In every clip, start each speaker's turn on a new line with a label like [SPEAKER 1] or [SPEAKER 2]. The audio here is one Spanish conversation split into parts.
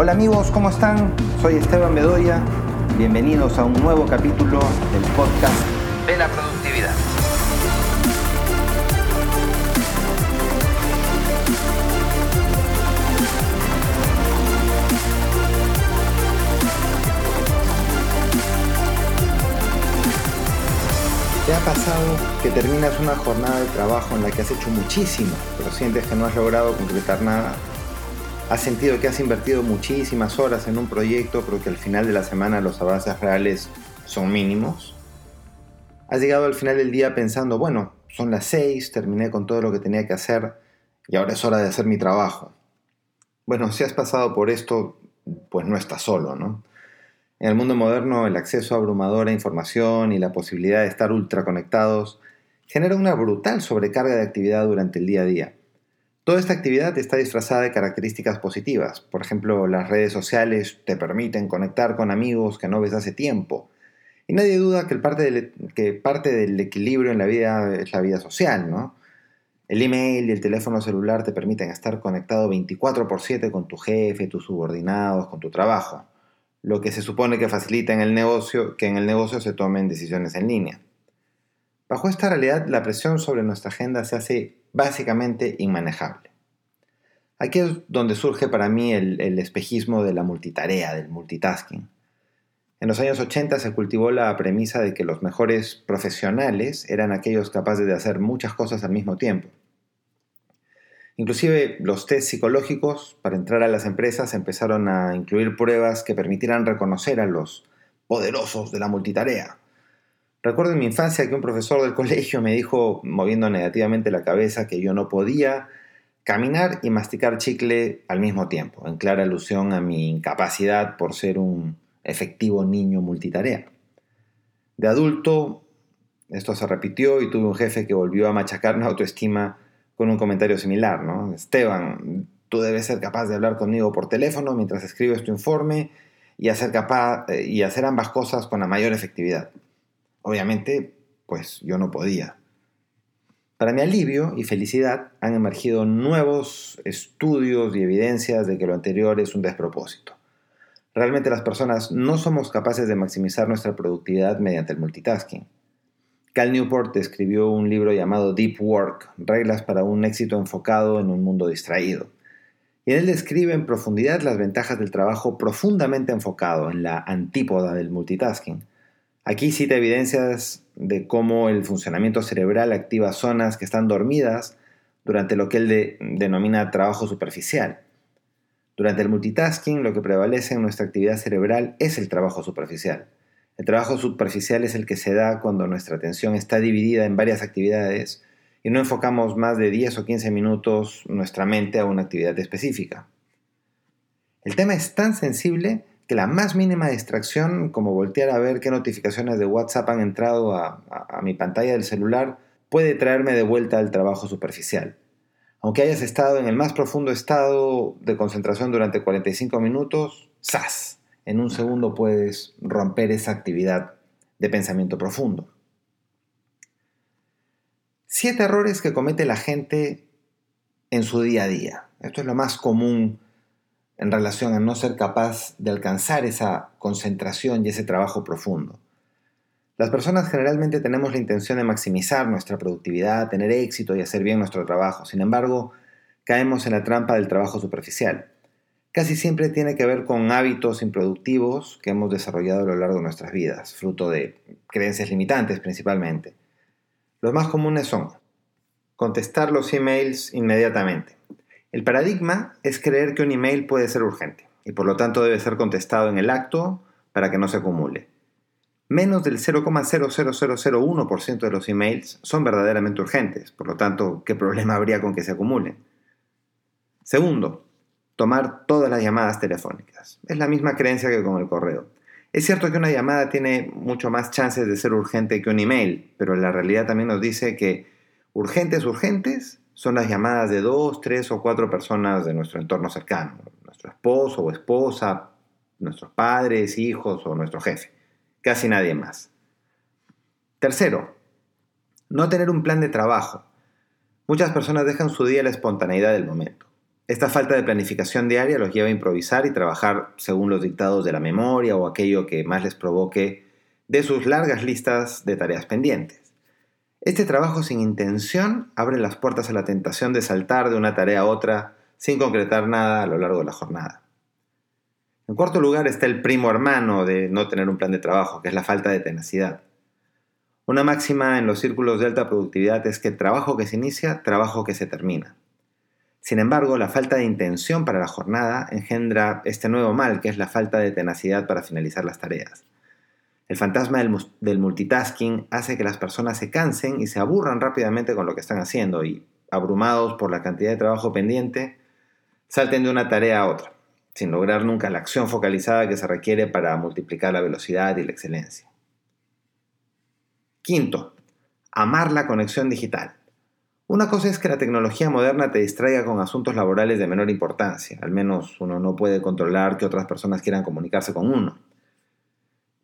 [SPEAKER 1] Hola amigos, ¿cómo están? Soy Esteban Bedoya. Bienvenidos a un nuevo capítulo del podcast de la productividad. ¿Te ha pasado que terminas una jornada de trabajo en la que has hecho muchísimo, pero sientes que no has logrado concretar nada? ¿Has sentido que has invertido muchísimas horas en un proyecto, pero que al final de la semana los avances reales son mínimos? ¿Has llegado al final del día pensando, bueno, son las seis, terminé con todo lo que tenía que hacer y ahora es hora de hacer mi trabajo? Bueno, si has pasado por esto, pues no estás solo, ¿no? En el mundo moderno, el acceso abrumador a información y la posibilidad de estar ultraconectados genera una brutal sobrecarga de actividad durante el día a día. Toda esta actividad está disfrazada de características positivas. Por ejemplo, las redes sociales te permiten conectar con amigos que no ves hace tiempo. Y nadie duda que, parte del, que parte del equilibrio en la vida es la vida social, ¿no? El email y el teléfono celular te permiten estar conectado 24 por 7 con tu jefe, tus subordinados, con tu trabajo lo que se supone que facilita en el negocio que en el negocio se tomen decisiones en línea. Bajo esta realidad, la presión sobre nuestra agenda se hace básicamente inmanejable. Aquí es donde surge para mí el, espejismo de la multitarea, del multitasking. En los años 80 se cultivó la premisa de que los mejores profesionales eran aquellos capaces de hacer muchas cosas al mismo tiempo. Inclusive los test psicológicos para entrar a las empresas empezaron a incluir pruebas que permitieran reconocer a los poderosos de la multitarea. Recuerdo en mi infancia que un profesor del colegio me dijo, moviendo negativamente la cabeza, que yo no podía caminar y masticar chicle al mismo tiempo, en clara alusión a mi incapacidad por ser un efectivo niño multitarea. De adulto, esto se repitió y tuve un jefe que volvió a machacar mi autoestima con un comentario similar, ¿no? Esteban, tú debes ser capaz de hablar conmigo por teléfono mientras escribes tu informe y hacer, capaz, eh, y hacer ambas cosas con la mayor efectividad. Obviamente, pues yo no podía. Para mi alivio y felicidad han emergido nuevos estudios y evidencias de que lo anterior es un despropósito. Realmente las personas no somos capaces de maximizar nuestra productividad mediante el multitasking. Cal Newport escribió un libro llamado Deep Work, Reglas para un éxito enfocado en un mundo distraído. Y él describe en profundidad las ventajas del trabajo profundamente enfocado en la antípoda del multitasking. Aquí cita evidencias de cómo el funcionamiento cerebral activa zonas que están dormidas durante lo que él denomina trabajo superficial. Durante el multitasking lo que prevalece en nuestra actividad cerebral es el trabajo superficial. El trabajo superficial es el que se da cuando nuestra atención está dividida en varias actividades y no enfocamos más de 10 o 15 minutos nuestra mente a una actividad específica. El tema es tan sensible que la más mínima distracción, como voltear a ver qué notificaciones de WhatsApp han entrado a, mi pantalla del celular, puede traerme de vuelta al trabajo superficial. Aunque hayas estado en el más profundo estado de concentración durante 45 minutos, ¡zas! en un segundo puedes romper esa actividad de pensamiento profundo. Siete errores que comete la gente en su día a día. Esto es lo más común en relación a no ser capaz de alcanzar esa concentración y ese trabajo profundo. Las personas generalmente tenemos la intención de maximizar nuestra productividad, tener éxito y hacer bien nuestro trabajo. Sin embargo, caemos en la trampa del trabajo superficial casi siempre tiene que ver con hábitos improductivos que hemos desarrollado a lo largo de nuestras vidas, fruto de creencias limitantes principalmente. Los más comunes son contestar los emails inmediatamente. El paradigma es creer que un email puede ser urgente y por lo tanto debe ser contestado en el acto para que no se acumule. Menos del 0,00001% de los emails son verdaderamente urgentes, por lo tanto, ¿qué problema habría con que se acumulen? Segundo, tomar todas las llamadas telefónicas. Es la misma creencia que con el correo. Es cierto que una llamada tiene mucho más chances de ser urgente que un email, pero la realidad también nos dice que urgentes, urgentes son las llamadas de dos, tres o cuatro personas de nuestro entorno cercano, nuestro esposo o esposa, nuestros padres, hijos o nuestro jefe. Casi nadie más. Tercero, no tener un plan de trabajo. Muchas personas dejan su día a la espontaneidad del momento. Esta falta de planificación diaria los lleva a improvisar y trabajar según los dictados de la memoria o aquello que más les provoque de sus largas listas de tareas pendientes. Este trabajo sin intención abre las puertas a la tentación de saltar de una tarea a otra sin concretar nada a lo largo de la jornada. En cuarto lugar está el primo hermano de no tener un plan de trabajo, que es la falta de tenacidad. Una máxima en los círculos de alta productividad es que trabajo que se inicia, trabajo que se termina. Sin embargo, la falta de intención para la jornada engendra este nuevo mal, que es la falta de tenacidad para finalizar las tareas. El fantasma del, multitasking hace que las personas se cansen y se aburran rápidamente con lo que están haciendo y, abrumados por la cantidad de trabajo pendiente, salten de una tarea a otra, sin lograr nunca la acción focalizada que se requiere para multiplicar la velocidad y la excelencia. Quinto, amar la conexión digital. Una cosa es que la tecnología moderna te distraiga con asuntos laborales de menor importancia, al menos uno no puede controlar que otras personas quieran comunicarse con uno.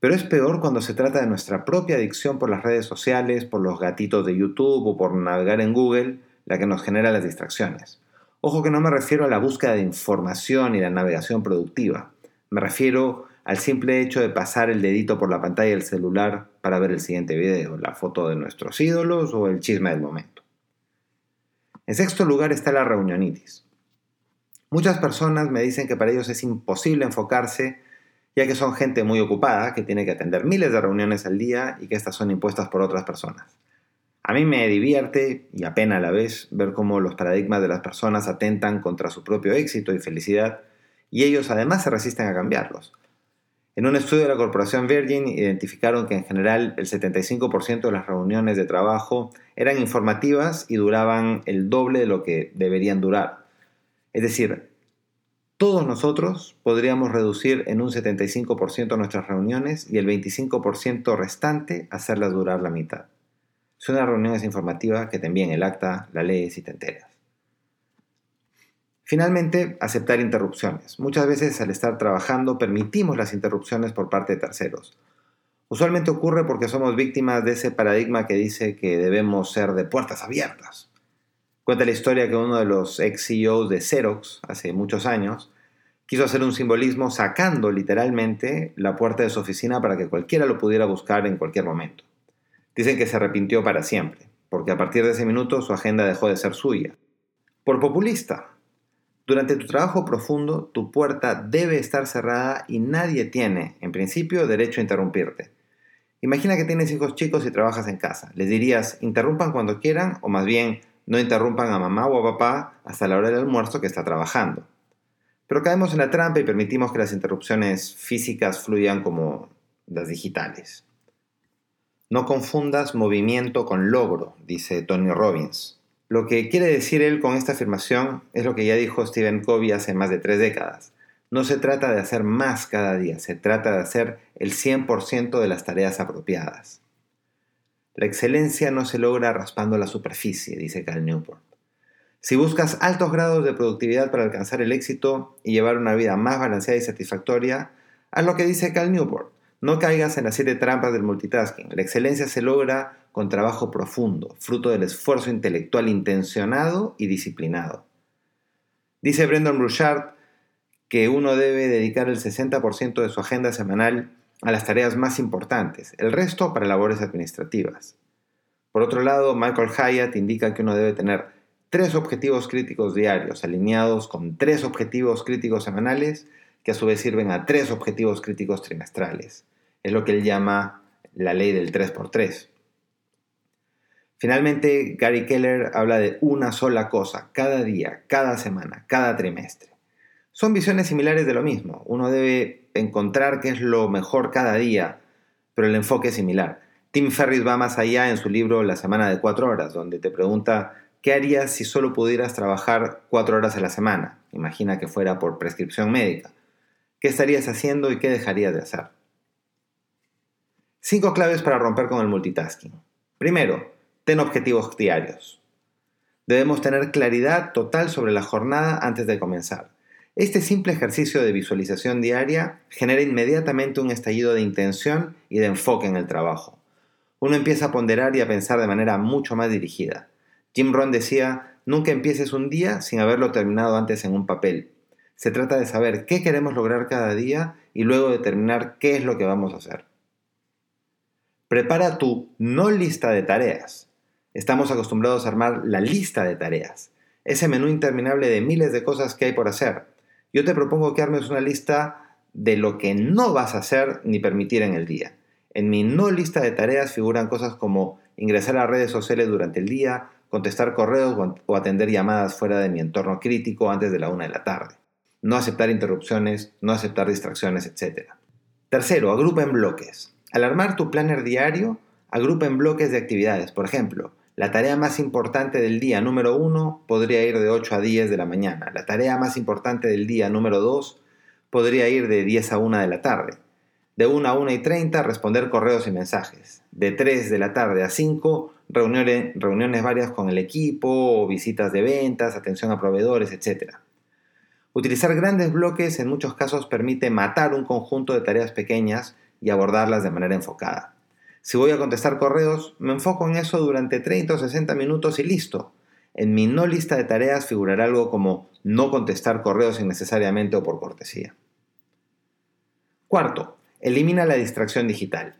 [SPEAKER 1] Pero es peor cuando se trata de nuestra propia adicción por las redes sociales, por los gatitos de YouTube o por navegar en Google, la que nos genera las distracciones. Ojo que no me refiero a la búsqueda de información y la navegación productiva. Me refiero al simple hecho de pasar el dedito por la pantalla del celular para ver el siguiente video, la foto de nuestros ídolos o el chisme del momento. En sexto lugar está la reunionitis. Muchas personas me dicen que para ellos es imposible enfocarse ya que son gente muy ocupada, que tiene que atender miles de reuniones al día y que estas son impuestas por otras personas. A mí me divierte y apena a la vez ver cómo los paradigmas de las personas atentan contra su propio éxito y felicidad y ellos además se resisten a cambiarlos. En un estudio de la corporación Virgin identificaron que en general el 75% de las reuniones de trabajo eran informativas y duraban el doble de lo que deberían durar. Es decir, todos nosotros podríamos reducir en un 75% nuestras reuniones y el 25% restante hacerlas durar la mitad. Si una reunión es informativa, que te envíen el acta, la lees y te enteras. Finalmente, aceptar interrupciones. Muchas veces al estar trabajando permitimos las interrupciones por parte de terceros. Usualmente ocurre porque somos víctimas de ese paradigma que dice que debemos ser de puertas abiertas. Cuenta la historia que uno de los ex CEOs de Xerox, hace muchos años, quiso hacer un simbolismo sacando literalmente la puerta de su oficina para que cualquiera lo pudiera buscar en cualquier momento. Dicen que se arrepintió para siempre, porque a partir de ese minuto su agenda dejó de ser suya. Por populista. Durante tu trabajo profundo, tu puerta debe estar cerrada y nadie tiene, en principio, derecho a interrumpirte. Imagina que tienes hijos chicos y trabajas en casa. Les dirías, interrumpan cuando quieran o más bien, no interrumpan a mamá o a papá hasta la hora del almuerzo que está trabajando. Pero caemos en la trampa y permitimos que las interrupciones físicas fluyan como las digitales. No confundas movimiento con logro, dice Tony Robbins. Lo que quiere decir él con esta afirmación es lo que ya dijo Stephen Covey hace más de tres décadas. No se trata de hacer más cada día, se trata de hacer el 100% de las tareas apropiadas. La excelencia no se logra raspando la superficie, dice Cal Newport. Si buscas altos grados de productividad para alcanzar el éxito y llevar una vida más balanceada y satisfactoria, haz lo que dice Cal Newport. No caigas en las siete trampas del multitasking. La excelencia se logra con trabajo profundo, fruto del esfuerzo intelectual intencionado y disciplinado. Dice Brendan Bouchard que uno debe dedicar el 60% de su agenda semanal a las tareas más importantes, el resto para labores administrativas. Por otro lado, Michael Hyatt indica que uno debe tener tres objetivos críticos diarios alineados con tres objetivos críticos semanales que a su vez sirven a tres objetivos críticos trimestrales. Es lo que él llama la ley del 3x3. Finalmente, Gary Keller habla de una sola cosa, cada día, cada semana, cada trimestre. Son visiones similares de lo mismo. Uno debe encontrar qué es lo mejor cada día, pero el enfoque es similar. Tim Ferriss va más allá en su libro La semana de cuatro horas, donde te pregunta ¿qué harías si solo pudieras trabajar cuatro horas a la semana? Imagina que fuera por prescripción médica. ¿Qué estarías haciendo y qué dejarías de hacer? Cinco claves para romper con el multitasking. Primero, ten objetivos diarios. Debemos tener claridad total sobre la jornada antes de comenzar. Este simple ejercicio de visualización diaria genera inmediatamente un estallido de intención y de enfoque en el trabajo. Uno empieza a ponderar y a pensar de manera mucho más dirigida. Jim Rohn decía, Nunca empieces un día sin haberlo terminado antes en un papel. Se trata de saber qué queremos lograr cada día y luego determinar qué es lo que vamos a hacer. Prepara tu no lista de tareas. Estamos acostumbrados a armar la lista de tareas, ese menú interminable de miles de cosas que hay por hacer. Yo te propongo que armes una lista de lo que no vas a hacer ni permitir en el día. En mi no lista de tareas figuran cosas como ingresar a redes sociales durante el día, contestar correos o atender llamadas fuera de mi entorno crítico antes de la una de la tarde, no aceptar interrupciones, no aceptar distracciones, etc. Tercero, agrupa en bloques. Al armar tu planner diario, agrupa en bloques de actividades. Por ejemplo, la tarea más importante del día número 1 podría ir de 8 a 10 de la mañana. La tarea más importante del día número 2 podría ir de 10 a 1 de la tarde. De 1 a 1 y 30 responder correos y mensajes. De 3 de la tarde a 5 reuniones, reuniones varias con el equipo, visitas de ventas, atención a proveedores, etc. Utilizar grandes bloques en muchos casos permite matar un conjunto de tareas pequeñas y abordarlas de manera enfocada. Si voy a contestar correos, me enfoco en eso durante 30 o 60 minutos y listo. En mi no lista de tareas figurará algo como no contestar correos innecesariamente o por cortesía. Cuarto, elimina la distracción digital.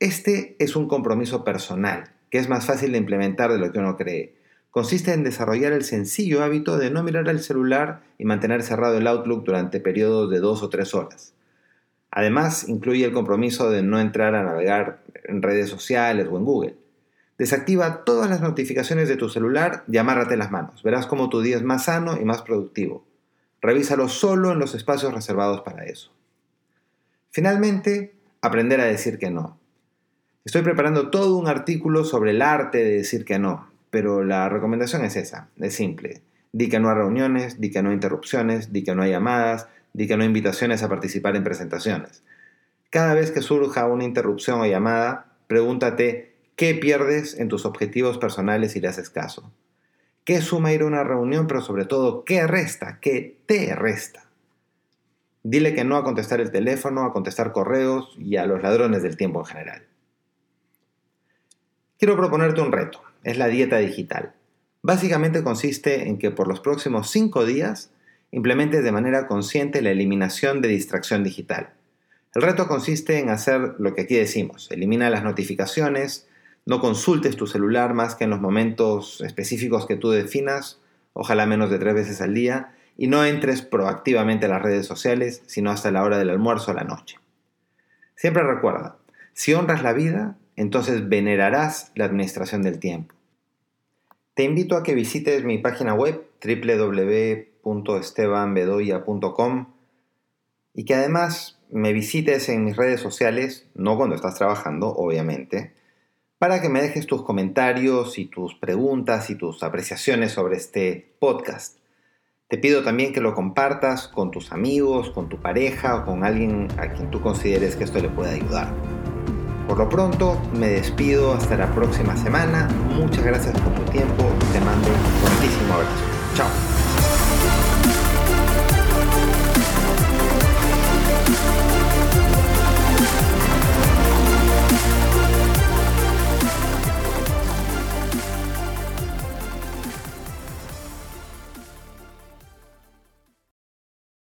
[SPEAKER 1] Este es un compromiso personal, que es más fácil de implementar de lo que uno cree. Consiste en desarrollar el sencillo hábito de no mirar el celular y mantener cerrado el Outlook durante periodos de dos o tres horas. Además, incluye el compromiso de no entrar a navegar en redes sociales o en Google. Desactiva todas las notificaciones de tu celular y amárrate las manos. Verás cómo tu día es más sano y más productivo. Revísalo solo en los espacios reservados para eso. Finalmente, aprender a decir que no. Estoy preparando todo un artículo sobre el arte de decir que no, pero la recomendación es esa, es simple. Di que no a reuniones, di que no a interrupciones, di que no a llamadas, di que no a invitaciones a participar en presentaciones. Cada vez que surja una interrupción o llamada, pregúntate qué pierdes en tus objetivos personales si le haces caso. ¿Qué suma ir a una reunión, pero sobre todo qué resta, qué te resta? Dile que no a contestar el teléfono, a contestar correos y a los ladrones del tiempo en general. Quiero proponerte un reto, es la dieta digital. Básicamente consiste en que por los próximos 5 días implementes de manera consciente la eliminación de distracción digital. El reto consiste en hacer lo que aquí decimos, elimina las notificaciones, no consultes tu celular más que en los momentos específicos que tú definas, ojalá menos de tres veces al día, y no entres proactivamente a las redes sociales, sino hasta la hora del almuerzo o la noche. Siempre recuerda, si honras la vida, entonces venerarás la administración del tiempo. Te invito a que visites mi página web www.estebanbedoya.com y que además me visites en mis redes sociales, no cuando estás trabajando, obviamente, para que me dejes tus comentarios y tus preguntas y tus apreciaciones sobre este podcast. Te pido también que lo compartas con tus amigos, con tu pareja o con alguien a quien tú consideres que esto le pueda ayudar. Por lo pronto, me despido hasta la próxima semana. Muchas gracias por tu tiempo. Te mando un fuertísimo abrazo. Chao.